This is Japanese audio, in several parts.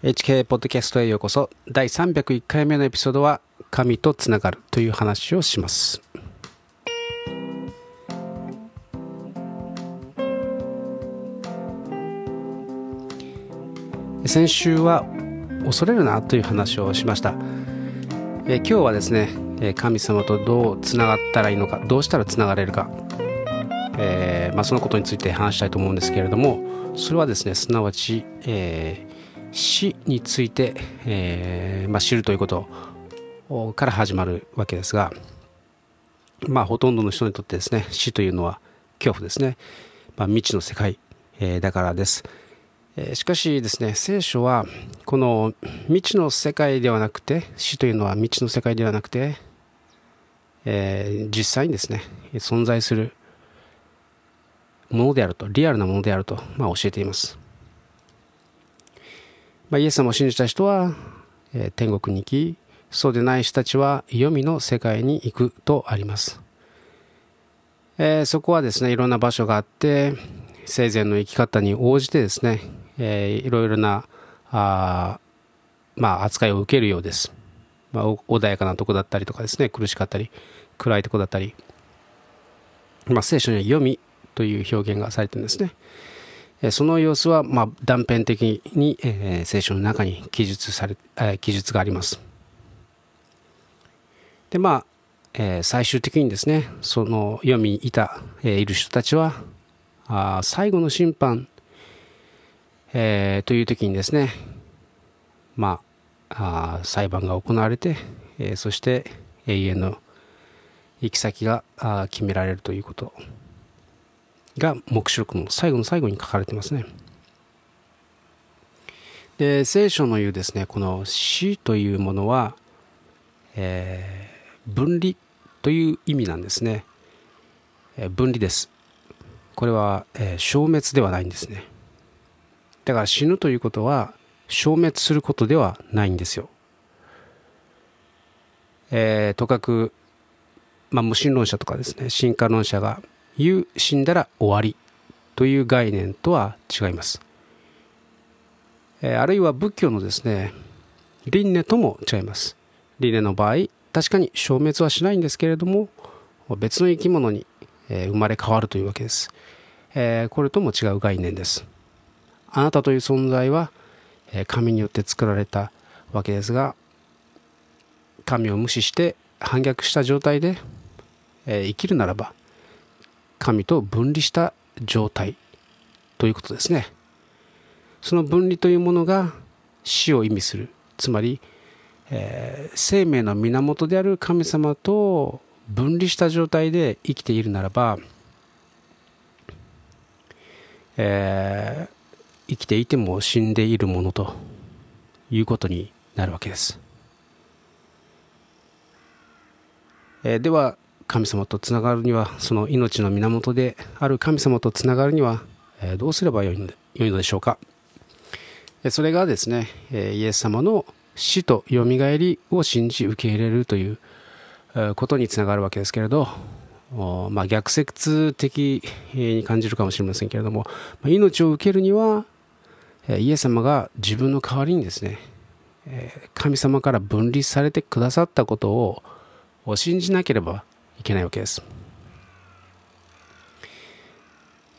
HK ポッドキャストへようこそ。第301回目のエピソードは神とつながるという話をします。先週は恐れるなという話をしました。え今日はですね神様とどうつながったらいいのかどうしたらつながれるか、えー、まあ、そのことについて話したいと思うんですけれどもそれはですねすなわち、え死について、えー、まあ、知るということから始まるわけですが、まあ、ほとんどの人にとってですね死というのは恐怖ですね、まあ、未知の世界、えー、だからです、えー、しかしですね聖書はこの未知の世界ではなくて死というのは未知の世界ではなくて、え、実際にですね存在するものであるとリアルなものであると、まあ、教えています。まあ、イエス様を信じた人は、え、天国に行きそうでない人たちは黄泉の世界に行くとあります、えー、そこはですねいろんな場所があって生前の生き方に応じてですね、えー、いろいろなあ、まあ、扱いを受けるようです、まあ、穏やかなとこだったりとかですね苦しかったり暗いとこだったり、まあ、聖書には読みという表現がされてるんですね、その様子は、ま、断片的に、え、聖書の中に記述され、え、記述があります。で、まあ、え、最終的にですね、その読みいた、え、いる人たちは、あ最後の審判、え、という時にですね、まあ、裁判が行われて、え、そして永遠の行き先が決められるということが黙示録の最後の最後に書かれてますね。で聖書の言うですねこの死というものは、えー、分離という意味なんですね、えー、分離です。これは、えー、消滅ではないんですね。だから死ぬということは消滅することではないんですよ、えー、とかく、まあ、無神論者とかですね進化論者が言う死んだら終わりという概念とは違います。あるいは仏教のですね、輪廻とも違います。輪廻の場合、確かに消滅はしないんですけれども、別の生き物に生まれ変わるというわけです。これとも違う概念です。あなたという存在は神によって作られたわけですが、神を無視して反逆した状態で生きるならば、神と分離した状態ということですね。その分離というものが死を意味する。つまり、えー、生命の源である神様と分離した状態で生きているならば、えー、生きていても死んでいるものということになるわけです。えー、では神様とつながるにはその命の源である神様とつながるにはどうすればよいのでしょうか？それがですねイエス様の死とよみがえりを信じ受け入れるということにつながるわけですけれどまあ、逆説的に感じるかもしれませんけれども命を受けるにはイエス様が自分の代わりにですね神様から分離されてくださったことを信じなければいけないわけです。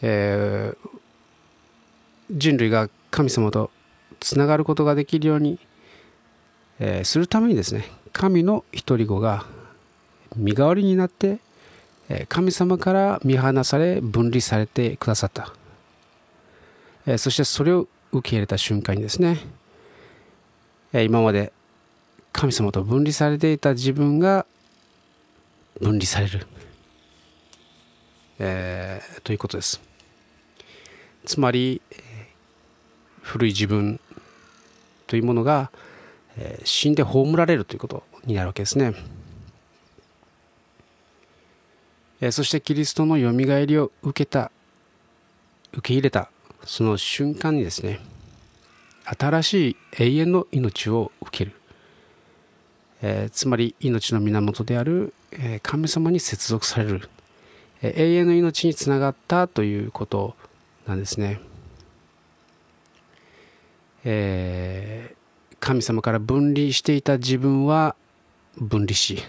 えー、人類が神様とつながることができるように、えー、するためにですね神の一人子が身代わりになって神様から見放され分離されてくださった、えー、そしてそれを受け入れた瞬間にですね今まで神様と分離されていた自分が分離される、えー、ということです。つまり古い自分というものが、えー、死んで葬られるということになるわけですね、えー、そしてキリストのよみがえりを受けた受け入れたその瞬間にですね新しい永遠の命を受ける。えー、つまり命の源である、えー、神様に接続される、えー、永遠の命につながったということなんですね。え神様から分離していた自分は分離し、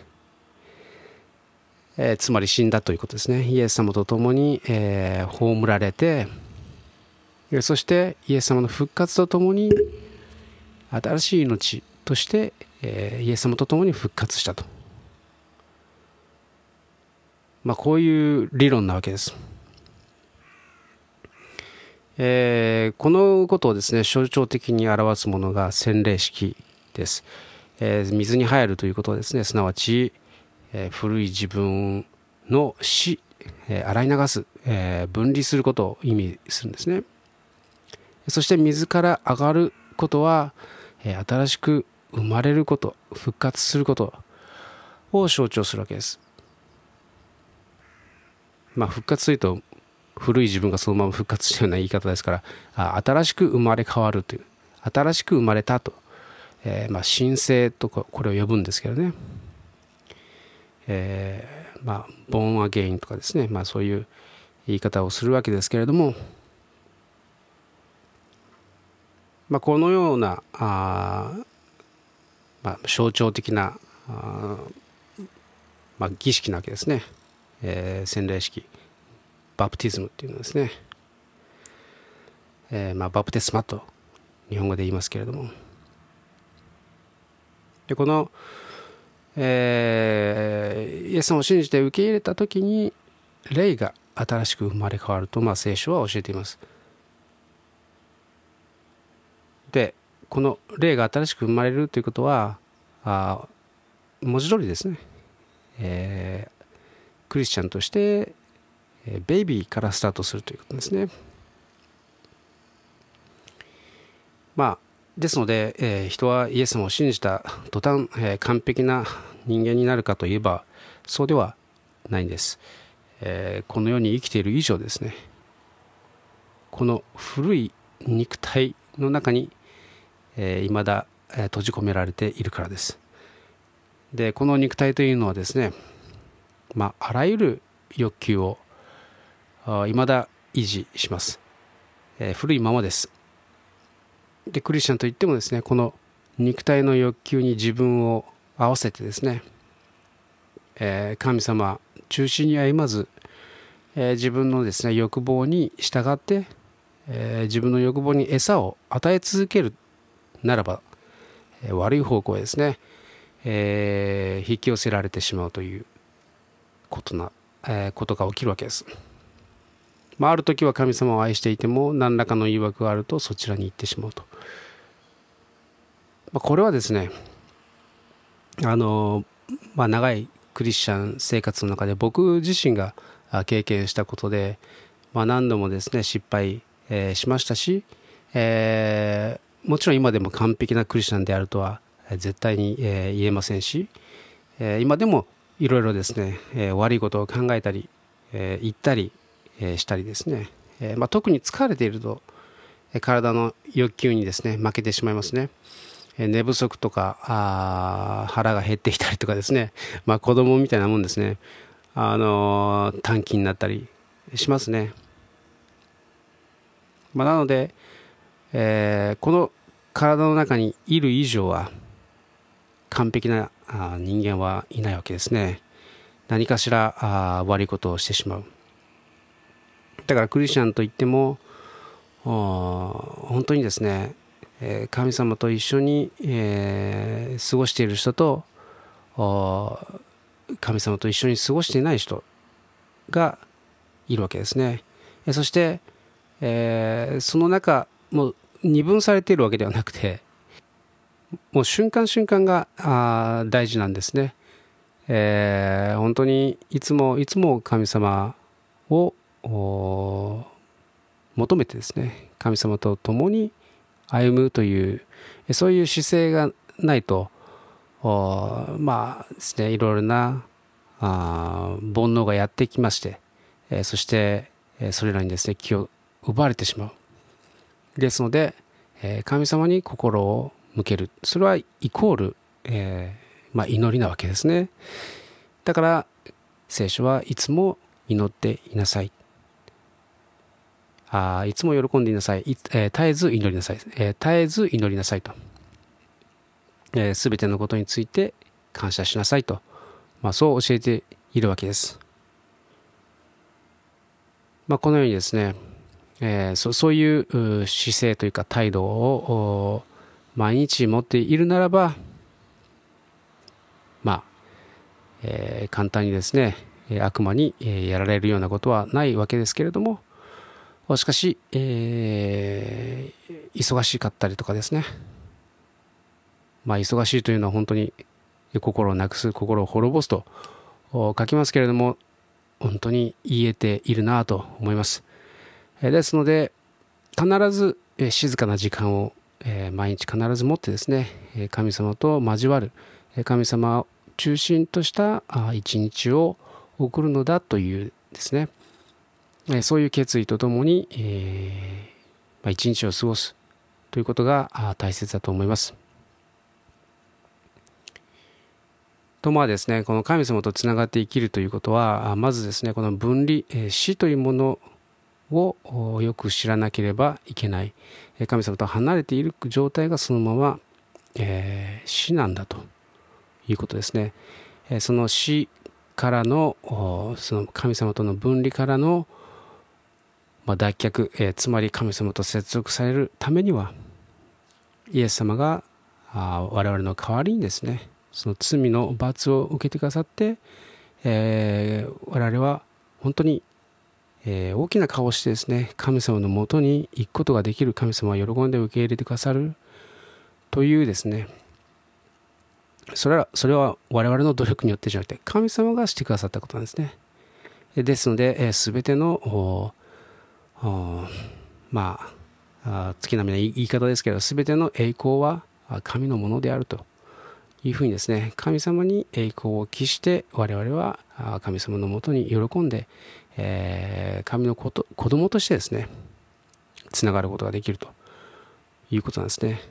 えー、つまり死んだということですねイエス様と共に、えー、葬られてそしてイエス様の復活とともに新しい命として、えー、イエス様と共に復活したと。まあ、こういう理論なわけです。えー、このことをですね象徴的に表すものが洗礼式です。えー、水に入るということですねすなわち、え、古い自分の死、え洗い流す、え分離することを意味するんですね。そして水から上がることは、え新しく生まれること復活することを象徴するわけです。まあ復活というと古い自分がそのまま復活したような言い方ですから新しく生まれ変わるという新しく生まれたと、えー、まあ神聖とかこれを呼ぶんですけどね、えー、まあボーンアゲインとかですねまあそういう言い方をするわけですけれどもまあ、このようなあ、まあ、象徴的なあ、まあ、儀式なわけですね、えー、洗礼式。バプティズムっていうのですね、えーまあ、バプテスマと日本語で言いますけれども。でこの、えー、イエス様を信じて受け入れた時に霊が新しく生まれ変わると、まあ、聖書は教えています。でこの霊が新しく生まれるということはあ文字通りですね、えー、クリスチャンとして、えー、ベイビーからスタートするということですね。まあですので、えー、人はイエス様を信じた途端、えー、完璧な人間になるかといえばそうではないんです、えー、この世に生きている以上ですね。この古い肉体の中にえー、未だ、え、閉じ込められているからです。でこの肉体というのはですね、まあ、あらゆる欲求を未だ維持します、えー、古いままですでクリスチャンといってもですねこの肉体の欲求に自分を合わせてですね、えー、神様中心に歩まず、えー、自分のですね欲望に従って、え、自分の欲望に餌を与え続けるならば、え悪い方向へですね、えー、引き寄せられてしまうということな、えー、ことが起きるわけです。まあ、ある時は神様を愛していても何らかの誘惑があるとそちらに行ってしまうと。まあ、これはですねあの、まあ、長いクリスチャン生活の中で僕自身が経験したことで、まあ、何度もですね失敗、えー、しましたし、えー、もちろん今でも完璧なクリスチャンであるとは絶対に、言えませんし、今でもいろいろですね、悪いことを考えたり、え言ったり、したりですね、まあ、特に疲れていると、体の欲求にですね負けてしまいますね。寝不足とか腹が減ってきたりとかですね、まあ、子供みたいなもんですね、あの短期になったりしますね。まあ、なので、えー、この体の中にいる以上は完璧な人間はいないわけですね。何かしら悪いことをしてしまう。だからクリスチャンといっても本当にですねえ神様と一緒に、えー、過ごしている人と神様と一緒に過ごしていない人がいるわけですね。そして、えー、その中もう二分されているわけではなくてもう瞬間瞬間があ大事なんですね、えー、本当にいつもいつも神様を求めてですね神様と共に歩むというそういう姿勢がないとまあですねいろいろなあ煩悩がやってきまして、えー、そして、えそれらにですね気を奪われてしまう。ですので、え神様に心を向ける。それはイコール、えー、まあ、祈りなわけですね。だから、聖書はいつも祈っていなさい。あいつも喜んでいなさい。いえー、絶えず祈りなさい、えー、絶えず祈りなさいと。えー、全てのことについて感謝しなさいと、まあ、そう教えているわけです。まあ、このようにですね、えー、そそういう姿勢というか態度を毎日持っているならば、まあ、えー、簡単にですね、悪魔にやられるようなことはないわけですけれども、しかし、えー、忙しかったりとかですね、まあ、忙しいというのは本当に心をなくす、心を滅ぼすと書きますけれども、本当に言えているなと思います。ですので、必ず静かな時間を毎日必ず持ってですね、神様と交わる、神様を中心とした一日を送るのだというですね、そういう決意とともに、一日を過ごすということが大切だと思います。とまあですね、この神様とつながって生きるということは、まずですね、この分離、死というものをよく知らなければいけない。神様と離れている状態がそのまま、えー、死なんだということですね。その死からの、その神様との分離からの、ま、脱却、えー、つまり神様と接続されるためには、イエス様があ我々の代わりにですね、その罪の罰を受けてくださって、えー、我々は本当に、えー、大きな顔をしてですね神様のもとに行くことができる神様は喜んで受け入れてくださるというですね。それはそれは我々の努力によってじゃなくて神様がしてくださったことなんですね。ですので、えー、全てのまあ月並みな言い方ですけど全ての栄光は神のものであると。いうふうにですね、神様に栄光を期して我々は神様のもとに喜んで、えー、神のこと子供としてですね、つながることができるということなんですね。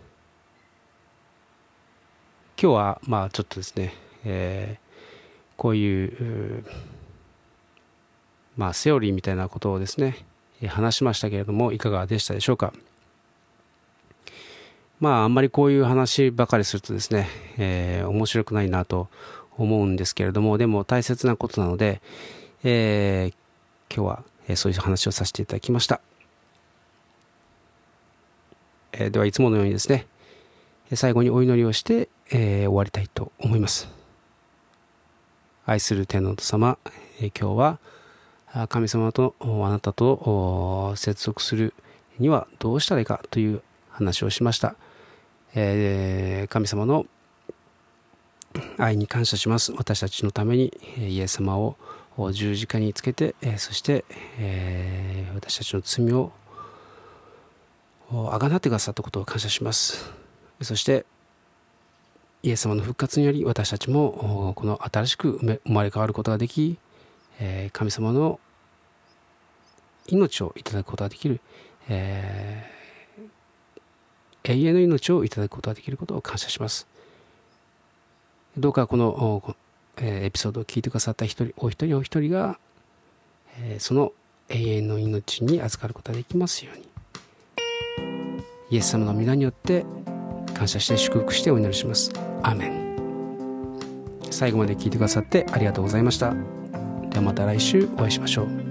今日はまあちょっとですね、えー、こういうまあセオリーみたいなことをですね、話しましたけれどもいかがでしたでしょうか。まああんまりこういう話ばかりするとですね、えー、面白くないなと思うんですけれども、でも大切なことなので、えー、今日は、えそういう話をさせていただきました。え、ではいつものようにですね、最後にお祈りをして、えー、終わりたいと思います。愛する天皇様、え、今日は神様とあなたと接続するにはどうしたらいいかという話をしました。えー、神様の愛に感謝します私たちのためにイエス様を十字架につけてえそして、えー、私たちの罪をあがなってくださったことを感謝しますそしてイエス様の復活により私たちもこの新しく生まれ変わることができ神様の命をいただくことができる、えー永遠の命をいただくことができることを感謝します。どうかこのエピソードを聞いてくださった一人お一人お一人がその永遠の命に預かることができますように。イエス様の皆によって感謝して祝福してお祈りします。アーメン。最後まで聞いてくださってありがとうございました。ではまた来週お会いしましょう。